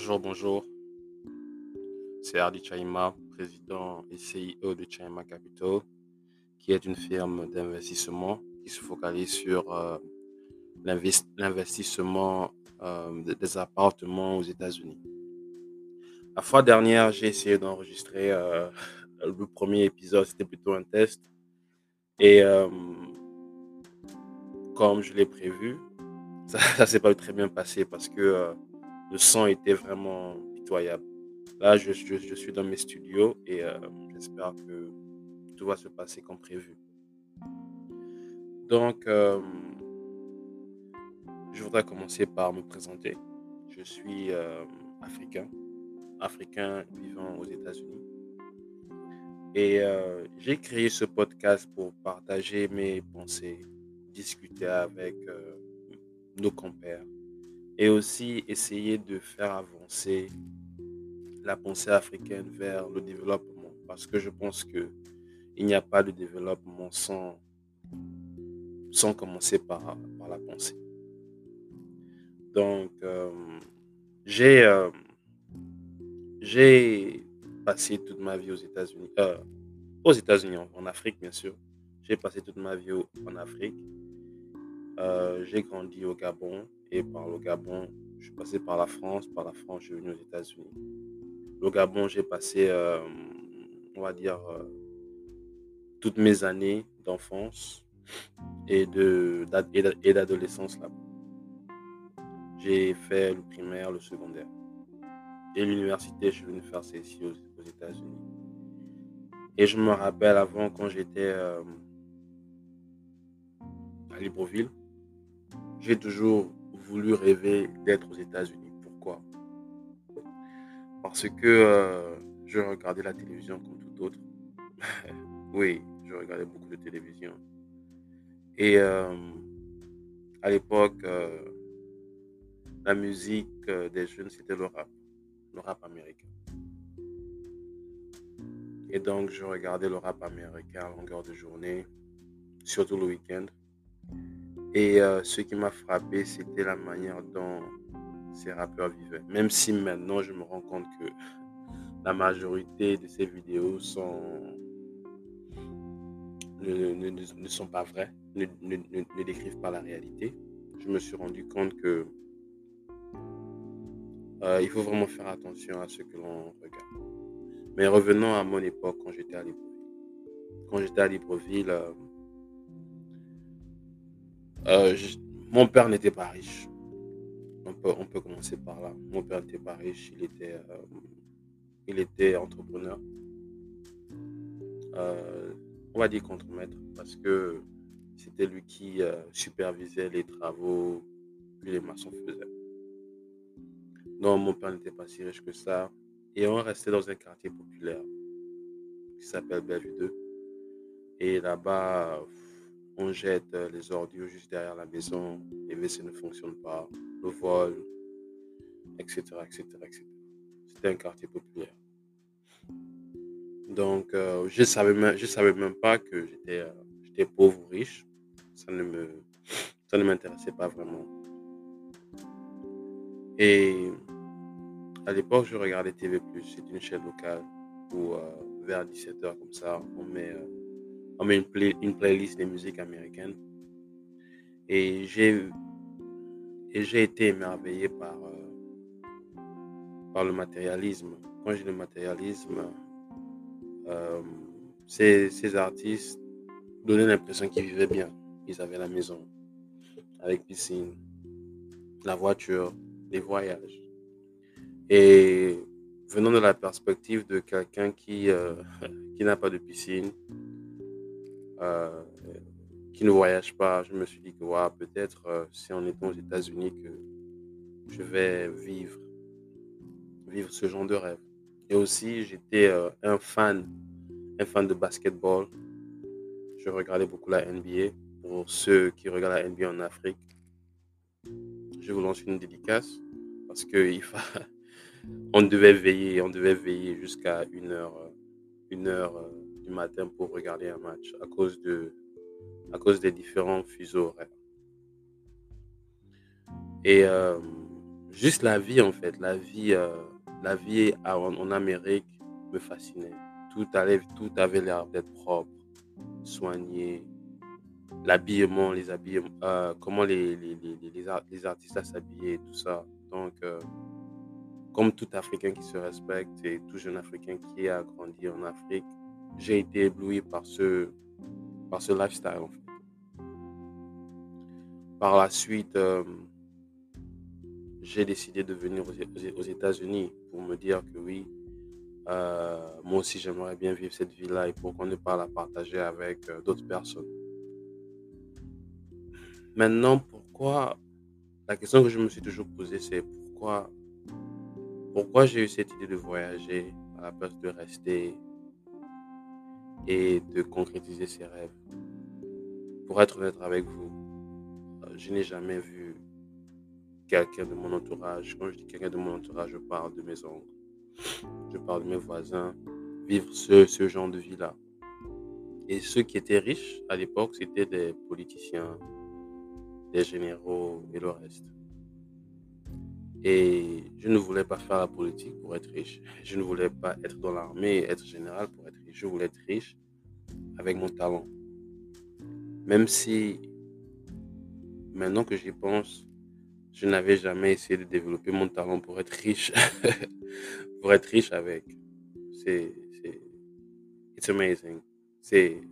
Bonjour, bonjour. C'est Hardy Chaima, président et CEO de Chaima Capital, qui est une firme d'investissement qui se focalise sur euh, l'investissement euh, des appartements aux États-Unis. La fois dernière, j'ai essayé d'enregistrer euh, le premier épisode, c'était plutôt un test. Et comme je l'ai prévu, ça ne s'est pas très bien passé parce que le son était vraiment pitoyable. Là, je, suis dans mes studios et euh, j'espère que tout va se passer comme prévu. Donc, euh, je voudrais commencer par me présenter. Je suis euh, africain, africain vivant aux États-Unis. Et j'ai créé ce podcast pour partager mes pensées, discuter avec nos compères et aussi essayer de faire avancer la pensée africaine vers le développement. Parce que je pense que il n'y a pas de développement sans, sans commencer par, par la pensée. Donc, euh, j'ai euh, j'ai passé toute ma vie aux États-Unis, euh, aux États-Unis, en, Afrique bien sûr. J'ai passé toute ma vie en Afrique. j'ai grandi au Gabon, et par le Gabon, je suis passé par la France. Par la France, je suis venu aux États-Unis. Le Gabon, j'ai passé, euh, on va dire, euh, toutes mes années d'enfance et d'adolescence là-bas. J'ai fait le primaire, le secondaire. Et l'université, je suis venu faire ça ici aux, États-Unis. Et je me rappelle avant, quand j'étais euh, à Libreville, j'ai toujours voulu rêver d'être aux États-Unis. Pourquoi? Parce que euh, je regardais la télévision comme tout autre. oui, je regardais beaucoup de télévision. Et euh, à l'époque, euh, la musique des jeunes, c'était le rap, le rap américain. Et donc, je regardais le rap américain à longueur de journée, surtout le week-end. Et euh, ce qui m'a frappé, c'était la manière dont ces rappeurs vivaient. Même si maintenant, je me rends compte que la majorité de ces vidéos ne, sont pas vraies, ne, décrivent pas la réalité. Je me suis rendu compte que euh, il faut vraiment faire attention à ce que l'on regarde. Mais revenons à mon époque quand j'étais à Libreville. Euh, mon père n'était pas riche. On peut, commencer par là. Mon père n'était pas riche, il était, euh, entrepreneur. Euh, on va dire contre-maître parce que c'était lui qui supervisait les travaux que les maçons faisaient. Non, mon père n'était pas si riche que ça. Et on restait dans un quartier populaire qui s'appelle Bellevue 2. Et là-bas, on jette euh, les ordures juste derrière la maison, les WC ne fonctionnent pas, le vol, etc. etc., etc. C'était un quartier populaire. Donc, euh, je ne savais, même, pas que j'étais euh, j'étais pauvre ou riche. Ça ne, me, ça ne m'intéressait pas vraiment. Et à l'époque, je regardais TV+, c'est une chaîne locale où vers 17h comme ça, on met on met une, playlist des musiques américaines. Et j'ai j'ai été émerveillé par, euh, par le matérialisme. Quand j'ai le matérialisme, euh, ces, ces, artistes donnaient l'impression qu'ils vivaient bien. Ils avaient la maison avec piscine, la voiture, les voyages. Et venant de la perspective de quelqu'un qui, euh, qui n'a pas de piscine, euh, qui ne voyage pas, je me suis dit que peut-être euh, si on est aux États-Unis que je vais vivre, vivre ce genre de rêve. Et aussi, j'étais euh, un fan, un fan de basketball. Je regardais beaucoup la NBA. Pour ceux qui regardent la NBA en Afrique, je vous lance une dédicace parce que il on devait veiller, on devait veiller jusqu'à une heure, une heure matin pour regarder un match à cause, de, à cause des différents fuseaux horaires. Et euh, juste la vie en fait, la vie, euh, la vie en, Amérique me fascinait. Tout, allait, tout avait l'air d'être propre, soigné. L'habillement, les habillements, euh, comment les, les, les, les, artistes s'habillaient, tout ça. Donc, comme tout Africain qui se respecte et tout jeune Africain qui a grandi en Afrique, j'ai été ébloui par ce, par ce lifestyle. Par la suite, euh, j'ai décidé de venir aux, États-Unis pour me dire que oui, euh, moi aussi j'aimerais bien vivre cette vie-là et pourquoi ne pas la partager avec euh, d'autres personnes. Maintenant, pourquoi la question que je me suis toujours posée, c'est pourquoi, pourquoi j'ai eu cette idée de voyager à la place de rester et de concrétiser ses rêves. Pour être honnête avec vous, euh, je n'ai jamais vu quelqu'un de mon entourage. Quand je dis quelqu'un de mon entourage, je parle de mes oncles, je parle de mes voisins, vivre ce, ce genre de vie-là. Et ceux qui étaient riches à l'époque, c'était des politiciens, des généraux et le reste. Et je ne voulais pas faire la politique pour être riche. Je ne voulais pas être dans l'armée être général pour être riche. Je voulais être riche avec mon talent. Même si, maintenant que j'y pense, je n'avais jamais essayé de développer mon talent pour être riche. pour être riche avec. C'est. Amazing. C'est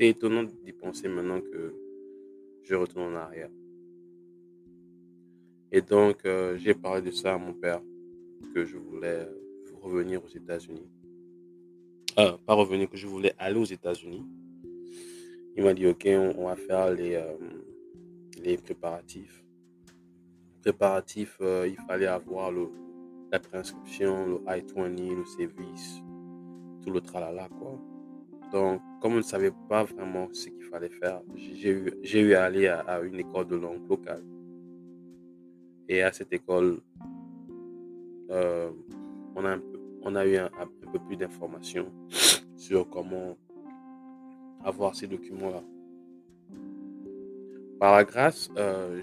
étonnant d'y penser maintenant que je retourne en arrière. Et donc, euh, j'ai parlé de ça à mon père, que je voulais revenir aux États-Unis. Euh, pas revenir, que je voulais aller aux États-Unis. Il m'a dit, OK, on, va faire les, euh, les préparatifs. Préparatifs, il fallait avoir la préinscription, le I-20, le service, tout le tralala, quoi. Donc, comme on ne savait pas vraiment ce qu'il fallait faire, j'ai eu, eu à aller à une école de langue locale. Et à cette école, euh, on, a eu un, peu plus d'informations sur comment avoir ces documents-là. Par la grâce, euh,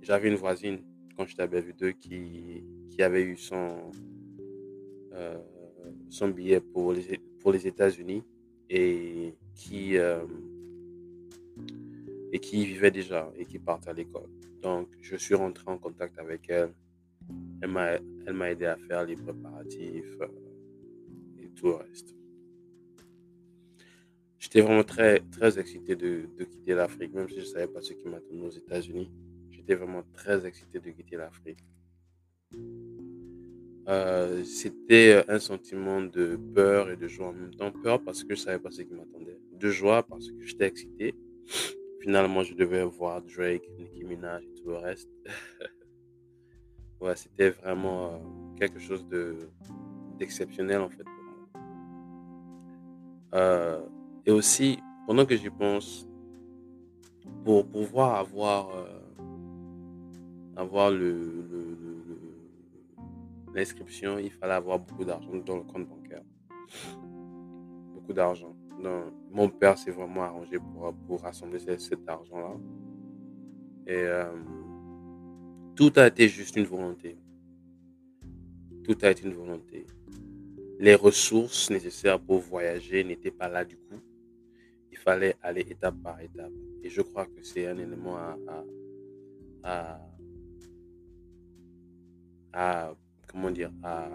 j'avais une voisine quand j'étais à Bellevue qui, qui avait eu son, euh, billet pour les, États-Unis et qui, et qui vivait déjà et qui partait à l'école. Donc, je suis rentré en contact avec elle. Elle m'a, aidé à faire les préparatifs euh, et tout le reste. J'étais vraiment très, très excité de, quitter l'Afrique, même si je ne savais pas ce qui m'attendait aux États-Unis. J'étais vraiment très excité de quitter l'Afrique. Euh, c'était un sentiment de peur et de joie en même temps. Peur parce que je savais pas ce qui m'attendait. De joie parce que j'étais excité finalement, je devais voir Drake, Nicki Minaj et tout le reste. ouais, c'était vraiment euh, quelque chose de d'exceptionnel en fait pour moi. Euh, et aussi, pendant que j'y pense, pour pouvoir avoir euh, avoir le, l'inscription, il fallait avoir beaucoup d'argent dans le compte bancaire. Beaucoup d'argent. Mon père s'est vraiment arrangé pour, rassembler cet, argent-là. Et euh, tout a été juste une volonté. Tout a été une volonté. Les ressources nécessaires pour voyager n'étaient pas là du coup. Il fallait aller étape par étape. Et je crois que c'est un élément à, à, à comment dire, à,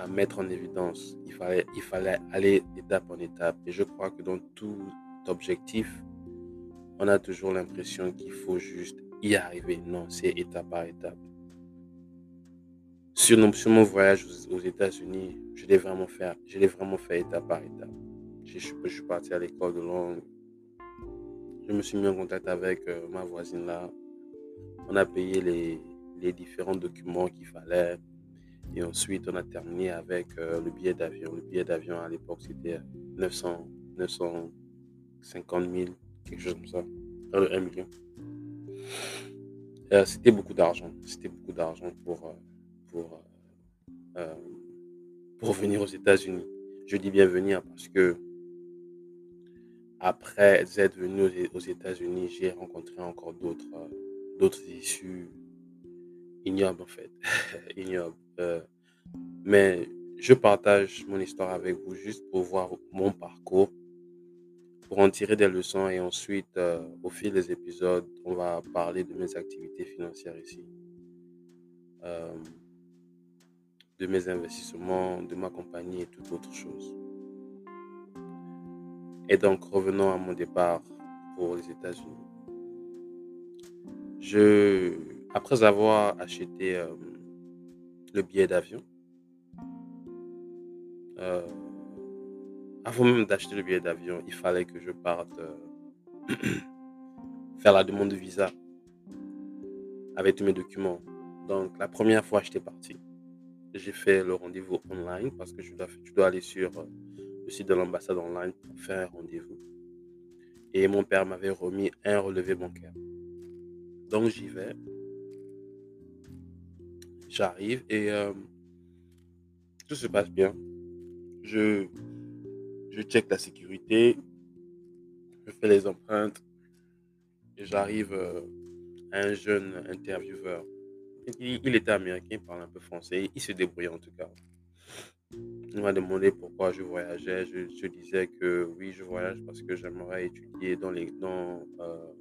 à mettre en évidence. Il fallait, il fallait aller étape en étape. Et je crois que dans tout objectif, on a toujours l'impression qu'il faut juste y arriver. Non, c'est étape par étape. Sur, mon voyage aux, États-Unis, je l'ai vraiment fait, je l'ai vraiment fait étape par étape. Je, suis parti à l'école de langue. Je me suis mis en contact avec euh, ma voisine là. On a payé les différents documents qu'il fallait et ensuite, on a terminé avec euh, le billet d'avion. Le billet d'avion à l'époque, c'était 900, 950 000, quelque chose comme ça. 1 million. Euh, c'était beaucoup d'argent. C'était beaucoup d'argent pour, euh, pour, pour venir aux États-Unis. Je dis bien venir parce que après être venu aux États-Unis, j'ai rencontré encore d'autres issues ignoble en fait. ignoble. Euh, mais je partage mon histoire avec vous juste pour voir mon parcours, pour en tirer des leçons et ensuite, euh, au fil des épisodes, on va parler de mes activités financières ici, euh, de mes investissements, de ma compagnie et toute autre chose. Et donc, revenons à mon départ pour les États-Unis. Je, après avoir acheté euh, le billet d'avion, euh, avant même d'acheter le billet d'avion, il fallait que je parte euh, faire la demande de visa avec tous mes documents. Donc, la première fois, j'étais parti. J'ai fait le rendez-vous online parce que je tu dois aller sur le site de l'ambassade online pour faire un rendez-vous. Et mon père m'avait remis un relevé bancaire. Donc, j'y vais. J'arrive et tout se passe bien je, je check la sécurité, je fais les empreintes et j'arrive euh, à un jeune intervieweur. Il, était américain, il parle un peu français, il se débrouillait en tout cas. Il m'a demandé pourquoi je voyageais. Je, disais que oui, je voyage parce que j'aimerais étudier dans les dans euh,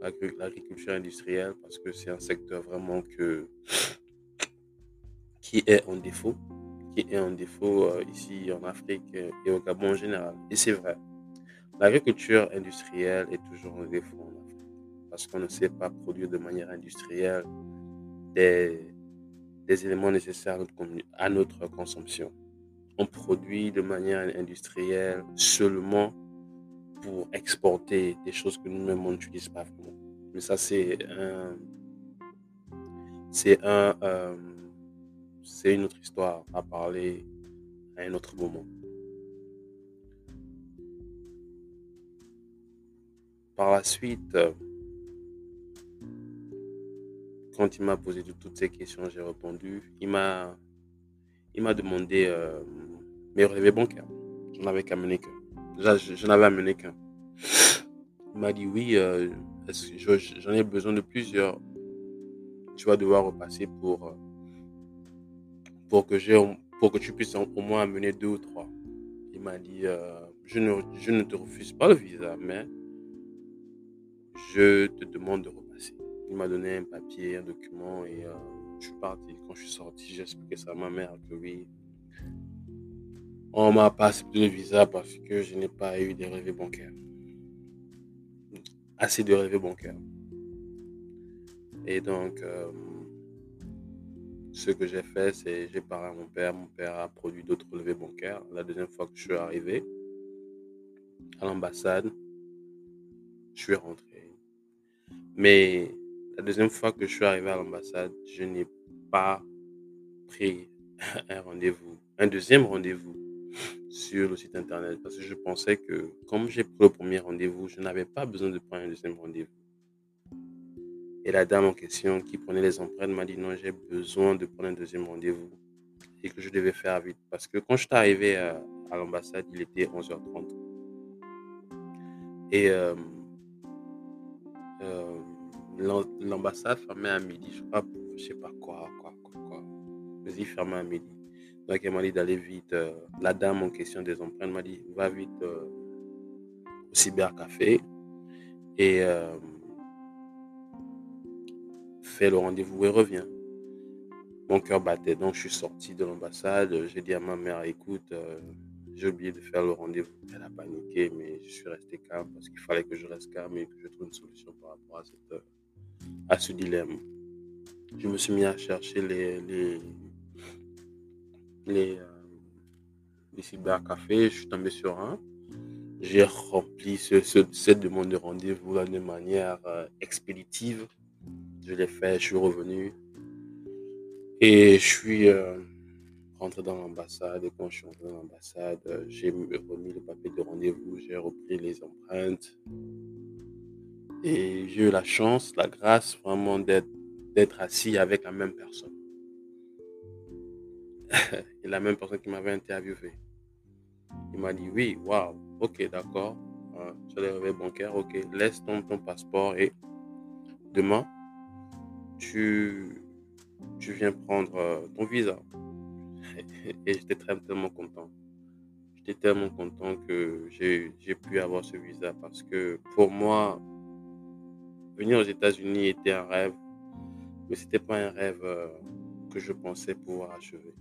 l'agriculture industrielle, parce que c'est un secteur vraiment que qui est en défaut qui est un défaut euh, ici en Afrique et au Gabon en général. Et c'est vrai. L'agriculture industrielle est toujours un défaut en Afrique parce qu'on ne sait pas produire de manière industrielle des, des éléments nécessaires à notre, consommation. On produit de manière industrielle seulement pour exporter des choses que nous-mêmes on n'utilise pas vraiment. Mais ça, c'est un, c'est un, euh, c'est une autre histoire à parler à un autre moment. Par la suite, quand il m'a posé toutes ces questions, j'ai répondu. Il m'a, il m'a demandé euh, mes relevés bancaires. J'en avais qu'à mener qu'un. Je, n'avais amené qu'un. Il m'a dit oui, euh, j'en ai besoin de plusieurs. Tu vas devoir repasser pour pour que, pour que tu puisses au moins amener deux ou trois. Il m'a dit, euh, je, ne, je ne te refuse pas le visa, mais je te demande de repasser. Il m'a donné un papier, un document et euh, je suis parti. Quand je suis sorti, j'ai expliqué ça à ma mère que oui, on m'a pas accepté le visa parce que je n'ai pas eu des relevés bancaires. Assez de relevés bancaires. Et donc, euh, ce que j'ai fait, c'est j'ai parlé à mon père. Mon père a produit d'autres relevés bancaires. La deuxième fois que je suis arrivé à l'ambassade, je suis rentré. Mais la deuxième fois que je suis arrivé à l'ambassade, je n'ai pas pris un rendez-vous, un deuxième rendez-vous sur le site internet parce que je pensais que comme j'ai pris le premier rendez-vous, je n'avais pas besoin de prendre un deuxième rendez-vous. Et la dame en question qui prenait les empreintes m'a dit non, j'ai besoin de prendre un deuxième rendez-vous et que je devais faire vite. Parce que quand je suis arrivé à, l'ambassade, il était 11h30. Et euh, euh, l'ambassade fermait à midi, je crois, je sais pas quoi, quoi, quoi, quoi. Vas-y, fermait à midi. Donc elle m'a dit d'aller vite. Euh, la dame en question des empreintes m'a dit va vite au cybercafé. Et fait le rendez-vous et revient. Mon cœur battait, donc je suis sorti de l'ambassade. J'ai dit à ma mère, écoute, euh, j'ai oublié de faire le rendez-vous. Elle a paniqué, mais je suis resté calme parce qu'il fallait que je reste calme et que je trouve une solution par rapport à, ce dilemme. Je me suis mis à chercher les, les, euh, cybercafés. Je suis tombé sur un. J'ai rempli ce, cette demande de rendez-vous de manière euh, expéditive. Je l'ai fait, je suis revenu. Et je suis euh, rentré dans l'ambassade. Et quand je suis rentré dans l'ambassade, j'ai remis le papier de rendez-vous, j'ai repris les empreintes. Et j'ai eu la chance, la grâce vraiment d'être assis avec la même personne. Et la même personne qui m'avait interviewé. Il m'a dit oui, waouh, ok, d'accord. tu as les bancaires, ok, laisse ton, passeport et demain, tu, tu viens prendre euh, ton visa. Et j'étais tellement content. J'étais tellement content que j'ai pu avoir ce visa parce que pour moi, venir aux États-Unis était un rêve, mais ce n'était pas un rêve euh, que je pensais pouvoir achever.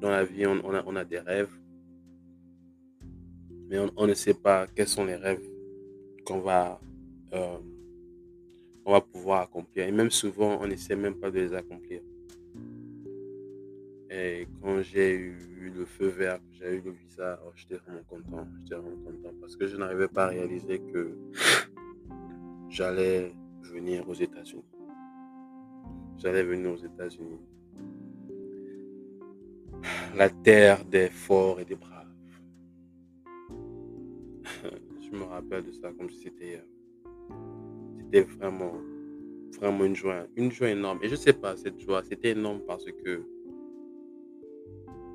Dans la vie, on, a, on a, des rêves, mais on, ne sait pas quels sont les rêves qu'on va, euh, on va pouvoir accomplir. Et même souvent, on n'essaie même pas de les accomplir. Et quand j'ai eu le feu vert, j'ai eu le visa, oh, j'étais vraiment content. J'étais vraiment content parce que je n'arrivais pas à réaliser que j'allais venir aux États-Unis. J'allais venir aux États-Unis. La terre des forts et des braves. je me rappelle de ça comme si c'était c'était vraiment vraiment une joie une joie énorme. Et je sais pas cette joie c'était énorme parce que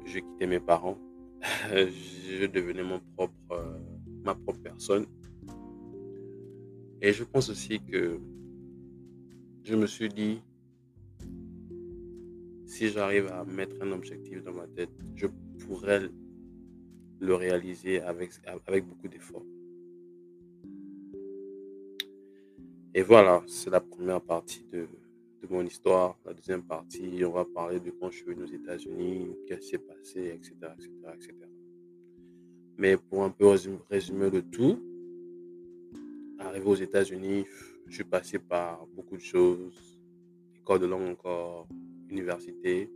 je quittais mes parents. Je devenais mon euh, ma propre personne. Et je pense aussi que je me suis dit, si j'arrive à mettre un objectif dans ma tête, je pourrais le réaliser avec, avec beaucoup d'efforts. Et voilà, c'est la première partie de, de, mon histoire. La deuxième partie, on va parler de quand je suis venu aux États-Unis, qu'est-ce qui s'est passé, etc., etc., etc. Mais pour un peu résumer le tout, arrivé aux États-Unis, je suis passé par beaucoup de choses, école de langue encore, université,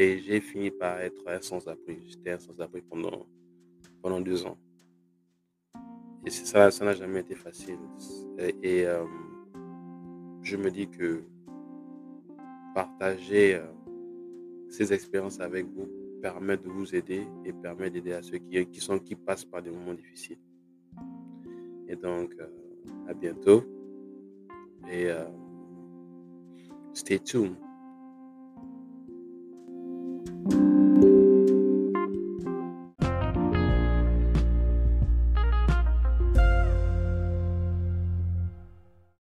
et j'ai fini par être sans-abri. J'étais sans-abri pendant, pendant deux ans. Et ça, ça n'a jamais été facile. Et, euh, je me dis que partager euh, ces expériences avec vous permet de vous aider et permet d'aider à ceux qui, qui, sont, qui passent par des moments difficiles. Et donc, euh, à bientôt. Et stay tuned.